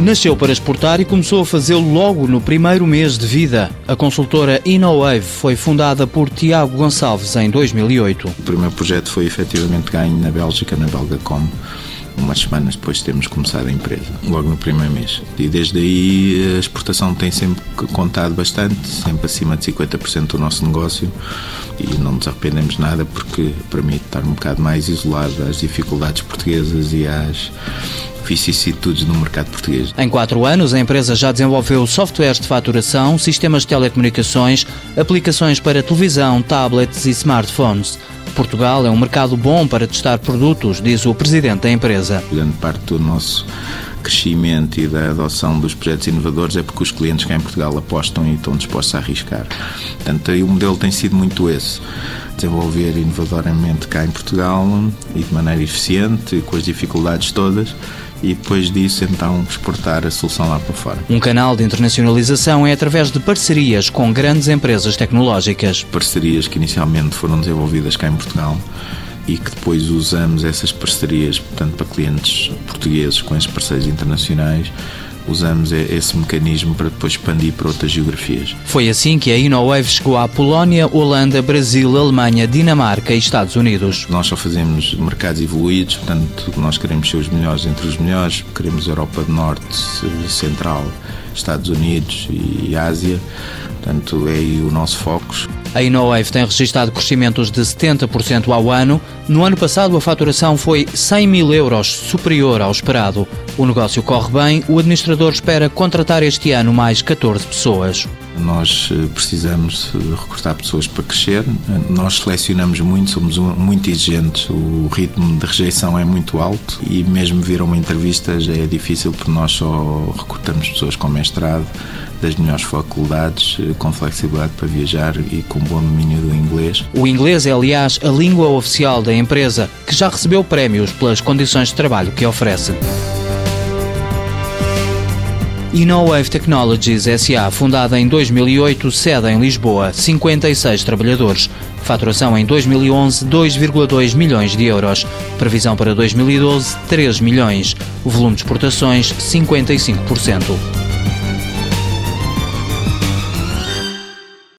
Nasceu para exportar e começou a fazê-lo logo no primeiro mês de vida. A consultora InnoWave foi fundada por Tiago Gonçalves em 2008. O primeiro projeto foi efetivamente ganho na Bélgica, na Belgacom umas semanas depois de termos começado a empresa, logo no primeiro mês. E desde aí a exportação tem sempre contado bastante, sempre acima de 50% do nosso negócio e não nos arrependemos nada porque permite estar um bocado mais isolado às dificuldades portuguesas e às vicissitudes no mercado português. Em quatro anos, a empresa já desenvolveu softwares de faturação, sistemas de telecomunicações, aplicações para televisão, tablets e smartphones. Portugal é um mercado bom para testar produtos, diz o presidente da empresa. Grande parte do nosso crescimento e da adoção dos projetos inovadores é porque os clientes cá em Portugal apostam e estão dispostos a arriscar. Portanto, aí o modelo tem sido muito esse. Desenvolver inovadoramente cá em Portugal e de maneira eficiente, com as dificuldades todas, e depois disso então exportar a solução lá para fora. Um canal de internacionalização é através de parcerias com grandes empresas tecnológicas. Parcerias que inicialmente foram desenvolvidas cá em Portugal e que depois usamos essas parcerias, portanto, para clientes portugueses com esses parceiros internacionais usamos esse mecanismo para depois expandir para outras geografias. Foi assim que a InnoWave chegou à Polónia, Holanda, Brasil, Alemanha, Dinamarca e Estados Unidos. Nós só fazemos mercados evoluídos, portanto, nós queremos ser os melhores entre os melhores, queremos Europa do Norte, Central, Estados Unidos e Ásia. Portanto, é aí o nosso foco. A InnoWave tem registrado crescimentos de 70% ao ano. No ano passado, a faturação foi 100 mil euros, superior ao esperado. O negócio corre bem, o administrador espera contratar este ano mais 14 pessoas. Nós eh, precisamos recrutar pessoas para crescer. Nós selecionamos muito, somos muito exigentes. O ritmo de rejeição é muito alto e mesmo vir a uma entrevista já é difícil porque nós só recrutamos pessoas com mestrado das melhores faculdades, eh, com flexibilidade para viajar e com bom domínio do inglês. O inglês é, aliás, a língua oficial da empresa, que já recebeu prémios pelas condições de trabalho que oferece. InnoWave Technologies SA, fundada em 2008, sede em Lisboa, 56 trabalhadores. Faturação em 2011, 2,2 milhões de euros. Previsão para 2012, 3 milhões. O volume de exportações, 55%.